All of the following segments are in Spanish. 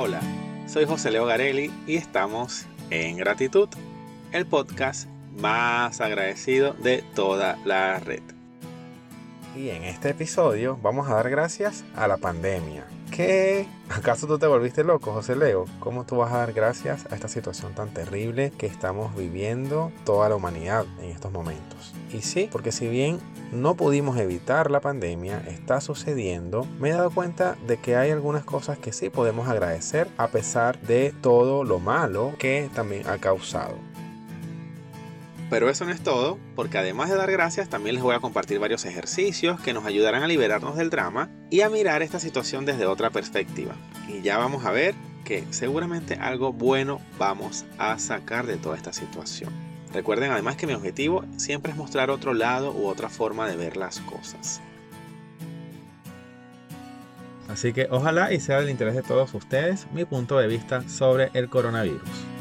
Hola, soy José Leo Garelli y estamos en Gratitud, el podcast más agradecido de toda la red. Y en este episodio vamos a dar gracias a la pandemia. ¿Acaso tú te volviste loco, José Leo? ¿Cómo tú vas a dar gracias a esta situación tan terrible que estamos viviendo toda la humanidad en estos momentos? Y sí, porque si bien no pudimos evitar la pandemia, está sucediendo, me he dado cuenta de que hay algunas cosas que sí podemos agradecer a pesar de todo lo malo que también ha causado. Pero eso no es todo, porque además de dar gracias, también les voy a compartir varios ejercicios que nos ayudarán a liberarnos del drama y a mirar esta situación desde otra perspectiva. Y ya vamos a ver que seguramente algo bueno vamos a sacar de toda esta situación. Recuerden además que mi objetivo siempre es mostrar otro lado u otra forma de ver las cosas. Así que ojalá y sea del interés de todos ustedes mi punto de vista sobre el coronavirus.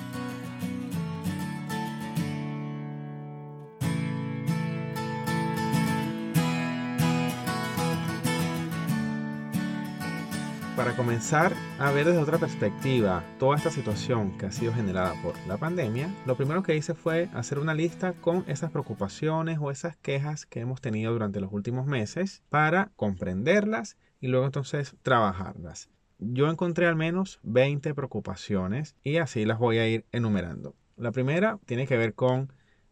Comenzar a ver desde otra perspectiva toda esta situación que ha sido generada por la pandemia, lo primero que hice fue hacer una lista con esas preocupaciones o esas quejas que hemos tenido durante los últimos meses para comprenderlas y luego entonces trabajarlas. Yo encontré al menos 20 preocupaciones y así las voy a ir enumerando. La primera tiene que ver con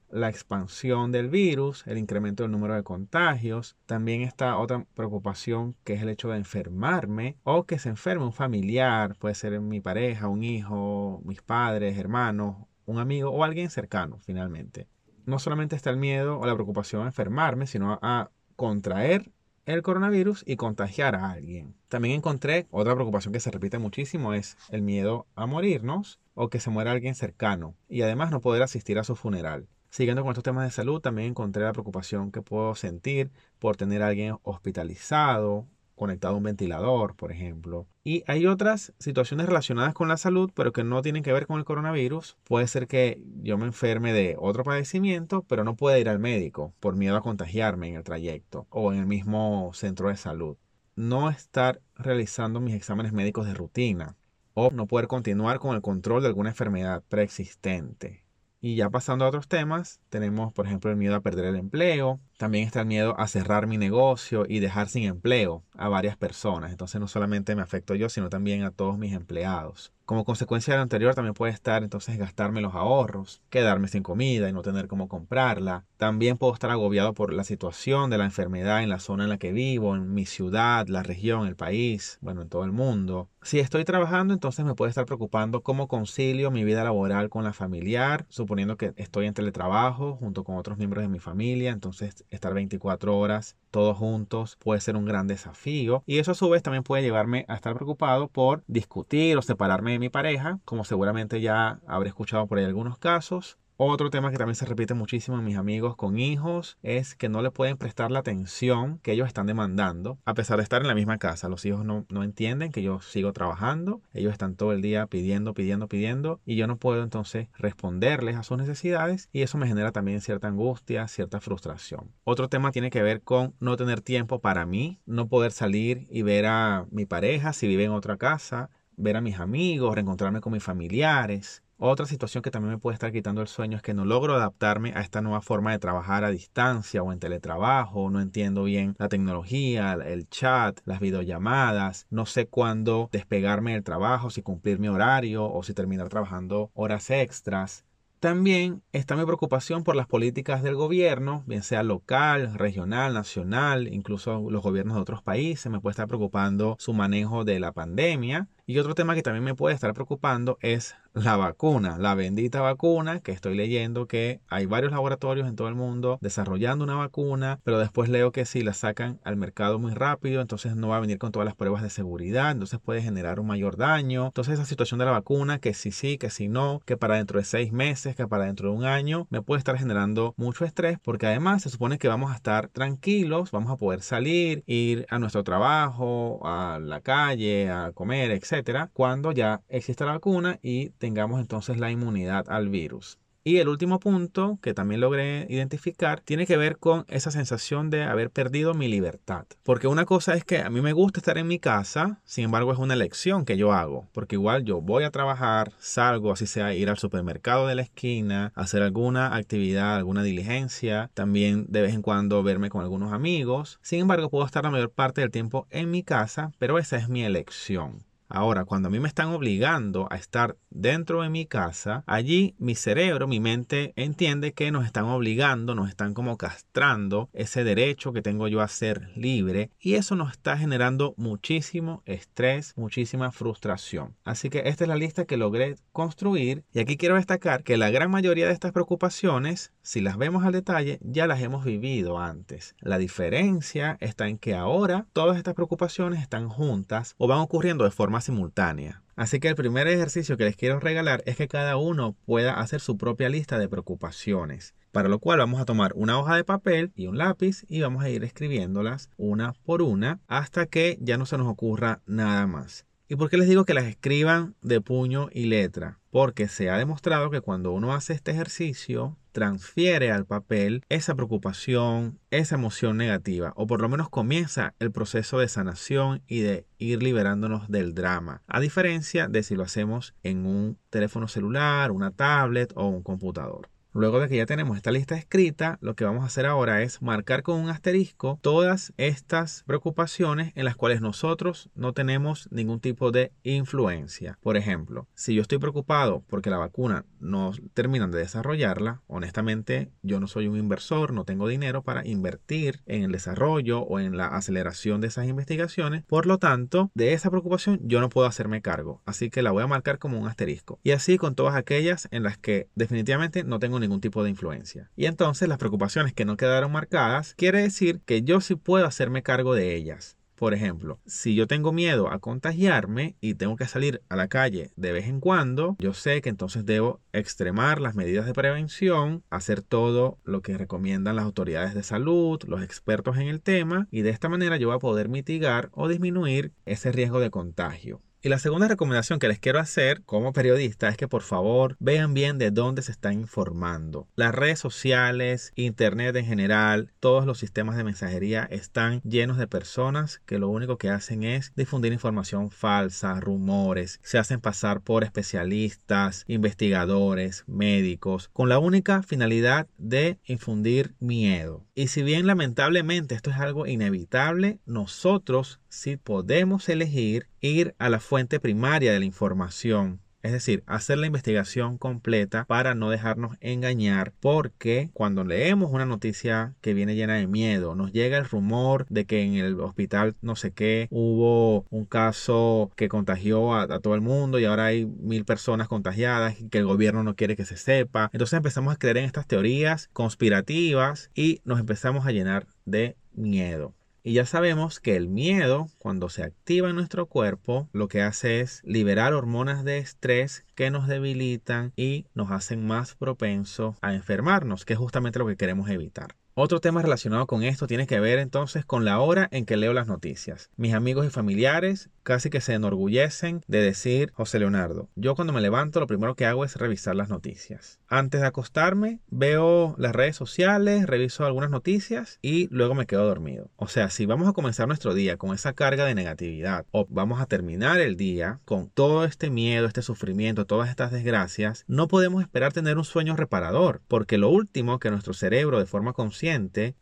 la expansión del virus, el incremento del número de contagios. También está otra preocupación que es el hecho de enfermarme o que se enferme un familiar, puede ser mi pareja, un hijo, mis padres, hermanos, un amigo o alguien cercano finalmente. No solamente está el miedo o la preocupación a enfermarme, sino a contraer el coronavirus y contagiar a alguien. También encontré otra preocupación que se repite muchísimo es el miedo a morirnos o que se muera alguien cercano y además no poder asistir a su funeral. Siguiendo con estos temas de salud, también encontré la preocupación que puedo sentir por tener a alguien hospitalizado, conectado a un ventilador, por ejemplo. Y hay otras situaciones relacionadas con la salud, pero que no tienen que ver con el coronavirus. Puede ser que yo me enferme de otro padecimiento, pero no pueda ir al médico por miedo a contagiarme en el trayecto o en el mismo centro de salud. No estar realizando mis exámenes médicos de rutina o no poder continuar con el control de alguna enfermedad preexistente. Y ya pasando a otros temas, tenemos por ejemplo el miedo a perder el empleo, también está el miedo a cerrar mi negocio y dejar sin empleo a varias personas. Entonces no solamente me afecto yo, sino también a todos mis empleados. Como consecuencia de lo anterior también puede estar entonces gastarme los ahorros, quedarme sin comida y no tener cómo comprarla. También puedo estar agobiado por la situación de la enfermedad en la zona en la que vivo, en mi ciudad, la región, el país, bueno, en todo el mundo. Si estoy trabajando, entonces me puede estar preocupando cómo concilio mi vida laboral con la familiar, suponiendo que estoy en teletrabajo junto con otros miembros de mi familia, entonces estar 24 horas todos juntos puede ser un gran desafío y eso a su vez también puede llevarme a estar preocupado por discutir o separarme mi pareja, como seguramente ya habré escuchado por ahí algunos casos, otro tema que también se repite muchísimo en mis amigos con hijos es que no le pueden prestar la atención que ellos están demandando, a pesar de estar en la misma casa. Los hijos no, no, entienden que yo sigo trabajando, ellos están todo el día pidiendo, pidiendo, pidiendo, y yo no puedo entonces responderles a sus necesidades, y eso me genera también cierta angustia, cierta frustración. Otro tema tiene que ver con no tener tiempo para mí, no poder salir y ver a mi pareja si vive en otra casa, ver a mis amigos, reencontrarme con mis familiares, otra situación que también me puede estar quitando el sueño es que no logro adaptarme a esta nueva forma de trabajar a distancia o en teletrabajo, no entiendo bien la tecnología, el chat, las videollamadas, no sé cuándo despegarme del trabajo, si cumplir mi horario o si terminar trabajando horas extras. También está mi preocupación por las políticas del gobierno, bien sea local, regional, nacional, incluso los gobiernos de otros países. Me puede estar preocupando su manejo de la pandemia. Y otro tema que también me puede estar preocupando es la vacuna, la bendita vacuna, que estoy leyendo que hay varios laboratorios en todo el mundo desarrollando una vacuna, pero después leo que si la sacan al mercado muy rápido, entonces no va a venir con todas las pruebas de seguridad, entonces puede generar un mayor daño. Entonces esa situación de la vacuna, que si sí, que si no, que para dentro de seis meses, que para dentro de un año, me puede estar generando mucho estrés, porque además se supone que vamos a estar tranquilos, vamos a poder salir, ir a nuestro trabajo, a la calle, a comer, etc cuando ya existe la vacuna y tengamos entonces la inmunidad al virus. Y el último punto que también logré identificar tiene que ver con esa sensación de haber perdido mi libertad. Porque una cosa es que a mí me gusta estar en mi casa, sin embargo es una elección que yo hago. Porque igual yo voy a trabajar, salgo, así sea ir al supermercado de la esquina, hacer alguna actividad, alguna diligencia, también de vez en cuando verme con algunos amigos. Sin embargo, puedo estar la mayor parte del tiempo en mi casa, pero esa es mi elección. Ahora, cuando a mí me están obligando a estar dentro de mi casa, allí mi cerebro, mi mente entiende que nos están obligando, nos están como castrando ese derecho que tengo yo a ser libre y eso nos está generando muchísimo estrés, muchísima frustración. Así que esta es la lista que logré construir y aquí quiero destacar que la gran mayoría de estas preocupaciones, si las vemos al detalle, ya las hemos vivido antes. La diferencia está en que ahora todas estas preocupaciones están juntas o van ocurriendo de forma simultánea. Así que el primer ejercicio que les quiero regalar es que cada uno pueda hacer su propia lista de preocupaciones. Para lo cual vamos a tomar una hoja de papel y un lápiz y vamos a ir escribiéndolas una por una hasta que ya no se nos ocurra nada más. ¿Y por qué les digo que las escriban de puño y letra? Porque se ha demostrado que cuando uno hace este ejercicio, transfiere al papel esa preocupación, esa emoción negativa, o por lo menos comienza el proceso de sanación y de ir liberándonos del drama, a diferencia de si lo hacemos en un teléfono celular, una tablet o un computador. Luego de que ya tenemos esta lista escrita, lo que vamos a hacer ahora es marcar con un asterisco todas estas preocupaciones en las cuales nosotros no tenemos ningún tipo de influencia. Por ejemplo, si yo estoy preocupado porque la vacuna no terminan de desarrollarla, honestamente yo no soy un inversor, no tengo dinero para invertir en el desarrollo o en la aceleración de esas investigaciones. Por lo tanto, de esa preocupación yo no puedo hacerme cargo. Así que la voy a marcar como un asterisco. Y así con todas aquellas en las que definitivamente no tengo ningún tipo de influencia. Y entonces las preocupaciones que no quedaron marcadas quiere decir que yo sí puedo hacerme cargo de ellas. Por ejemplo, si yo tengo miedo a contagiarme y tengo que salir a la calle de vez en cuando, yo sé que entonces debo extremar las medidas de prevención, hacer todo lo que recomiendan las autoridades de salud, los expertos en el tema, y de esta manera yo voy a poder mitigar o disminuir ese riesgo de contagio. Y la segunda recomendación que les quiero hacer como periodista es que por favor vean bien de dónde se están informando. Las redes sociales, internet en general, todos los sistemas de mensajería están llenos de personas que lo único que hacen es difundir información falsa, rumores, se hacen pasar por especialistas, investigadores, médicos, con la única finalidad de infundir miedo. Y si bien lamentablemente esto es algo inevitable, nosotros sí podemos elegir ir a la fuente primaria de la información. Es decir, hacer la investigación completa para no dejarnos engañar porque cuando leemos una noticia que viene llena de miedo, nos llega el rumor de que en el hospital no sé qué hubo un caso que contagió a, a todo el mundo y ahora hay mil personas contagiadas y que el gobierno no quiere que se sepa. Entonces empezamos a creer en estas teorías conspirativas y nos empezamos a llenar de miedo. Y ya sabemos que el miedo, cuando se activa en nuestro cuerpo, lo que hace es liberar hormonas de estrés que nos debilitan y nos hacen más propensos a enfermarnos, que es justamente lo que queremos evitar. Otro tema relacionado con esto tiene que ver entonces con la hora en que leo las noticias. Mis amigos y familiares casi que se enorgullecen de decir, José Leonardo, yo cuando me levanto lo primero que hago es revisar las noticias. Antes de acostarme veo las redes sociales, reviso algunas noticias y luego me quedo dormido. O sea, si vamos a comenzar nuestro día con esa carga de negatividad o vamos a terminar el día con todo este miedo, este sufrimiento, todas estas desgracias, no podemos esperar tener un sueño reparador, porque lo último que nuestro cerebro de forma consciente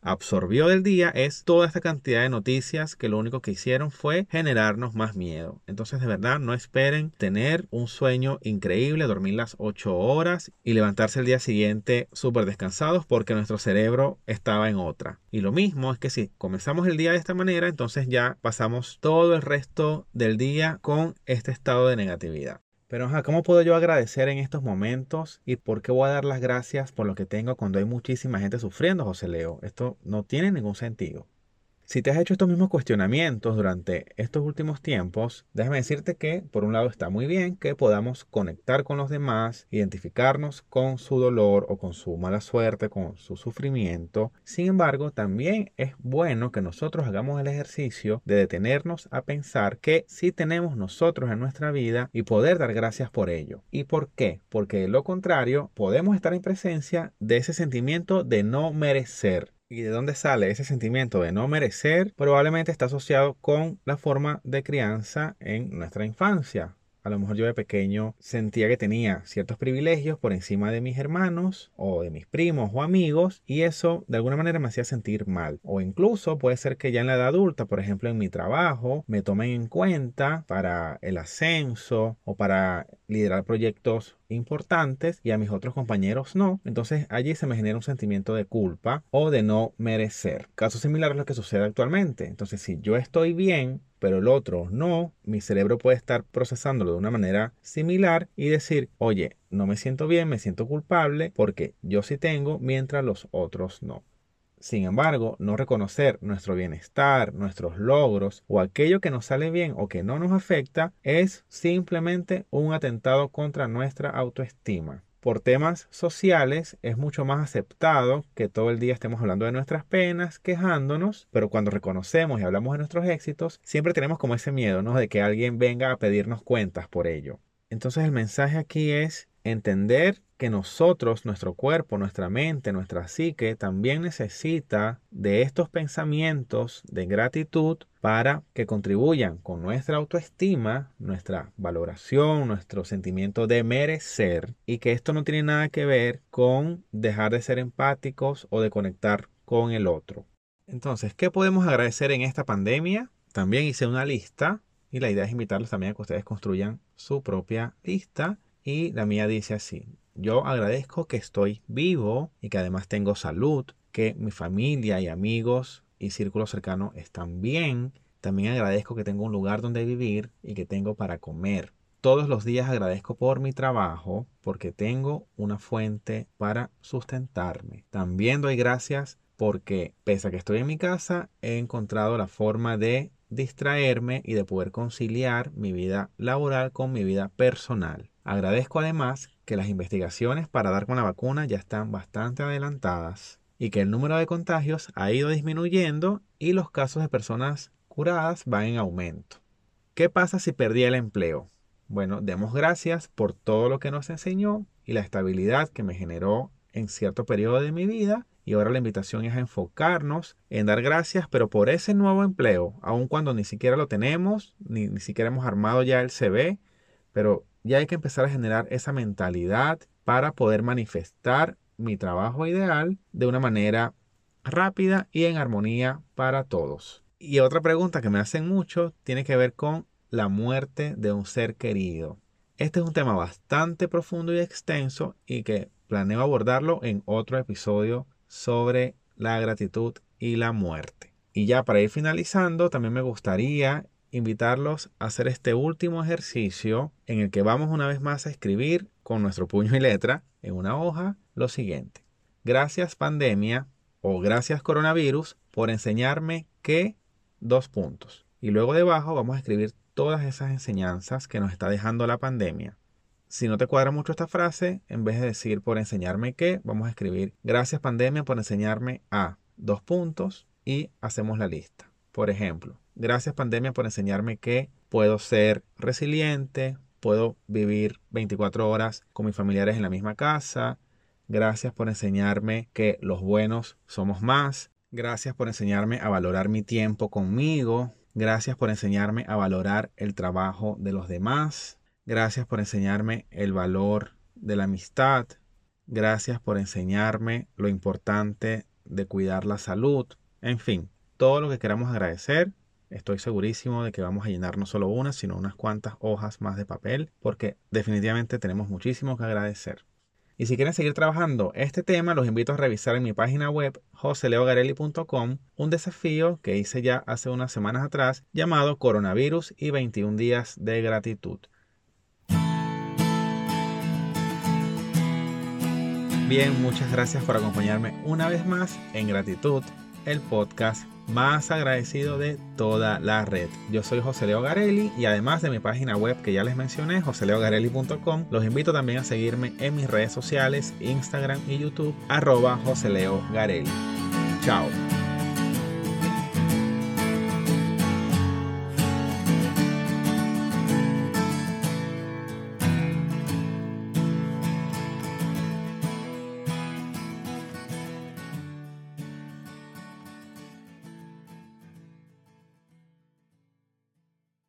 absorbió del día es toda esta cantidad de noticias que lo único que hicieron fue generarnos más miedo. Entonces de verdad no esperen tener un sueño increíble, dormir las 8 horas y levantarse el día siguiente súper descansados porque nuestro cerebro estaba en otra. Y lo mismo es que si comenzamos el día de esta manera, entonces ya pasamos todo el resto del día con este estado de negatividad. Pero, ¿cómo puedo yo agradecer en estos momentos? ¿Y por qué voy a dar las gracias por lo que tengo cuando hay muchísima gente sufriendo, José Leo? Esto no tiene ningún sentido. Si te has hecho estos mismos cuestionamientos durante estos últimos tiempos, déjame decirte que por un lado está muy bien que podamos conectar con los demás, identificarnos con su dolor o con su mala suerte, con su sufrimiento. Sin embargo, también es bueno que nosotros hagamos el ejercicio de detenernos a pensar que sí tenemos nosotros en nuestra vida y poder dar gracias por ello. ¿Y por qué? Porque de lo contrario, podemos estar en presencia de ese sentimiento de no merecer ¿Y de dónde sale ese sentimiento de no merecer? Probablemente está asociado con la forma de crianza en nuestra infancia. A lo mejor yo de pequeño sentía que tenía ciertos privilegios por encima de mis hermanos o de mis primos o amigos y eso de alguna manera me hacía sentir mal. O incluso puede ser que ya en la edad adulta, por ejemplo en mi trabajo, me tomen en cuenta para el ascenso o para liderar proyectos importantes y a mis otros compañeros no. Entonces allí se me genera un sentimiento de culpa o de no merecer. Caso similar a lo que sucede actualmente. Entonces si yo estoy bien, pero el otro no, mi cerebro puede estar procesándolo de una manera similar y decir, oye, no me siento bien, me siento culpable porque yo sí tengo mientras los otros no. Sin embargo, no reconocer nuestro bienestar, nuestros logros o aquello que nos sale bien o que no nos afecta es simplemente un atentado contra nuestra autoestima. Por temas sociales es mucho más aceptado que todo el día estemos hablando de nuestras penas, quejándonos, pero cuando reconocemos y hablamos de nuestros éxitos, siempre tenemos como ese miedo, ¿no? De que alguien venga a pedirnos cuentas por ello. Entonces el mensaje aquí es entender que nosotros, nuestro cuerpo, nuestra mente, nuestra psique, también necesita de estos pensamientos de gratitud para que contribuyan con nuestra autoestima, nuestra valoración, nuestro sentimiento de merecer y que esto no tiene nada que ver con dejar de ser empáticos o de conectar con el otro. Entonces, ¿qué podemos agradecer en esta pandemia? También hice una lista y la idea es invitarlos también a que ustedes construyan su propia lista y la mía dice así, yo agradezco que estoy vivo y que además tengo salud, que mi familia y amigos y círculo cercano están bien. También agradezco que tengo un lugar donde vivir y que tengo para comer. Todos los días agradezco por mi trabajo porque tengo una fuente para sustentarme. También doy gracias porque pese a que estoy en mi casa, he encontrado la forma de distraerme y de poder conciliar mi vida laboral con mi vida personal. Agradezco además que las investigaciones para dar con la vacuna ya están bastante adelantadas y que el número de contagios ha ido disminuyendo y los casos de personas curadas van en aumento. ¿Qué pasa si perdí el empleo? Bueno, demos gracias por todo lo que nos enseñó y la estabilidad que me generó en cierto periodo de mi vida y ahora la invitación es a enfocarnos en dar gracias, pero por ese nuevo empleo, aun cuando ni siquiera lo tenemos, ni, ni siquiera hemos armado ya el CV, pero ya hay que empezar a generar esa mentalidad para poder manifestar mi trabajo ideal de una manera rápida y en armonía para todos. Y otra pregunta que me hacen mucho tiene que ver con la muerte de un ser querido. Este es un tema bastante profundo y extenso y que planeo abordarlo en otro episodio sobre la gratitud y la muerte. Y ya para ir finalizando, también me gustaría invitarlos a hacer este último ejercicio en el que vamos una vez más a escribir con nuestro puño y letra en una hoja lo siguiente. Gracias pandemia o gracias coronavirus por enseñarme que dos puntos. Y luego debajo vamos a escribir todas esas enseñanzas que nos está dejando la pandemia. Si no te cuadra mucho esta frase, en vez de decir por enseñarme que, vamos a escribir gracias pandemia por enseñarme a dos puntos y hacemos la lista. Por ejemplo, Gracias pandemia por enseñarme que puedo ser resiliente, puedo vivir 24 horas con mis familiares en la misma casa. Gracias por enseñarme que los buenos somos más. Gracias por enseñarme a valorar mi tiempo conmigo. Gracias por enseñarme a valorar el trabajo de los demás. Gracias por enseñarme el valor de la amistad. Gracias por enseñarme lo importante de cuidar la salud. En fin, todo lo que queramos agradecer Estoy segurísimo de que vamos a llenar no solo una, sino unas cuantas hojas más de papel, porque definitivamente tenemos muchísimo que agradecer. Y si quieren seguir trabajando este tema, los invito a revisar en mi página web joseleogarelli.com un desafío que hice ya hace unas semanas atrás llamado Coronavirus y 21 días de gratitud. Bien, muchas gracias por acompañarme una vez más en gratitud el podcast más agradecido de toda la red. Yo soy José Leo Garelli y además de mi página web que ya les mencioné, joseleogarelli.com, los invito también a seguirme en mis redes sociales, Instagram y YouTube, arroba José Leo Garelli. Chao.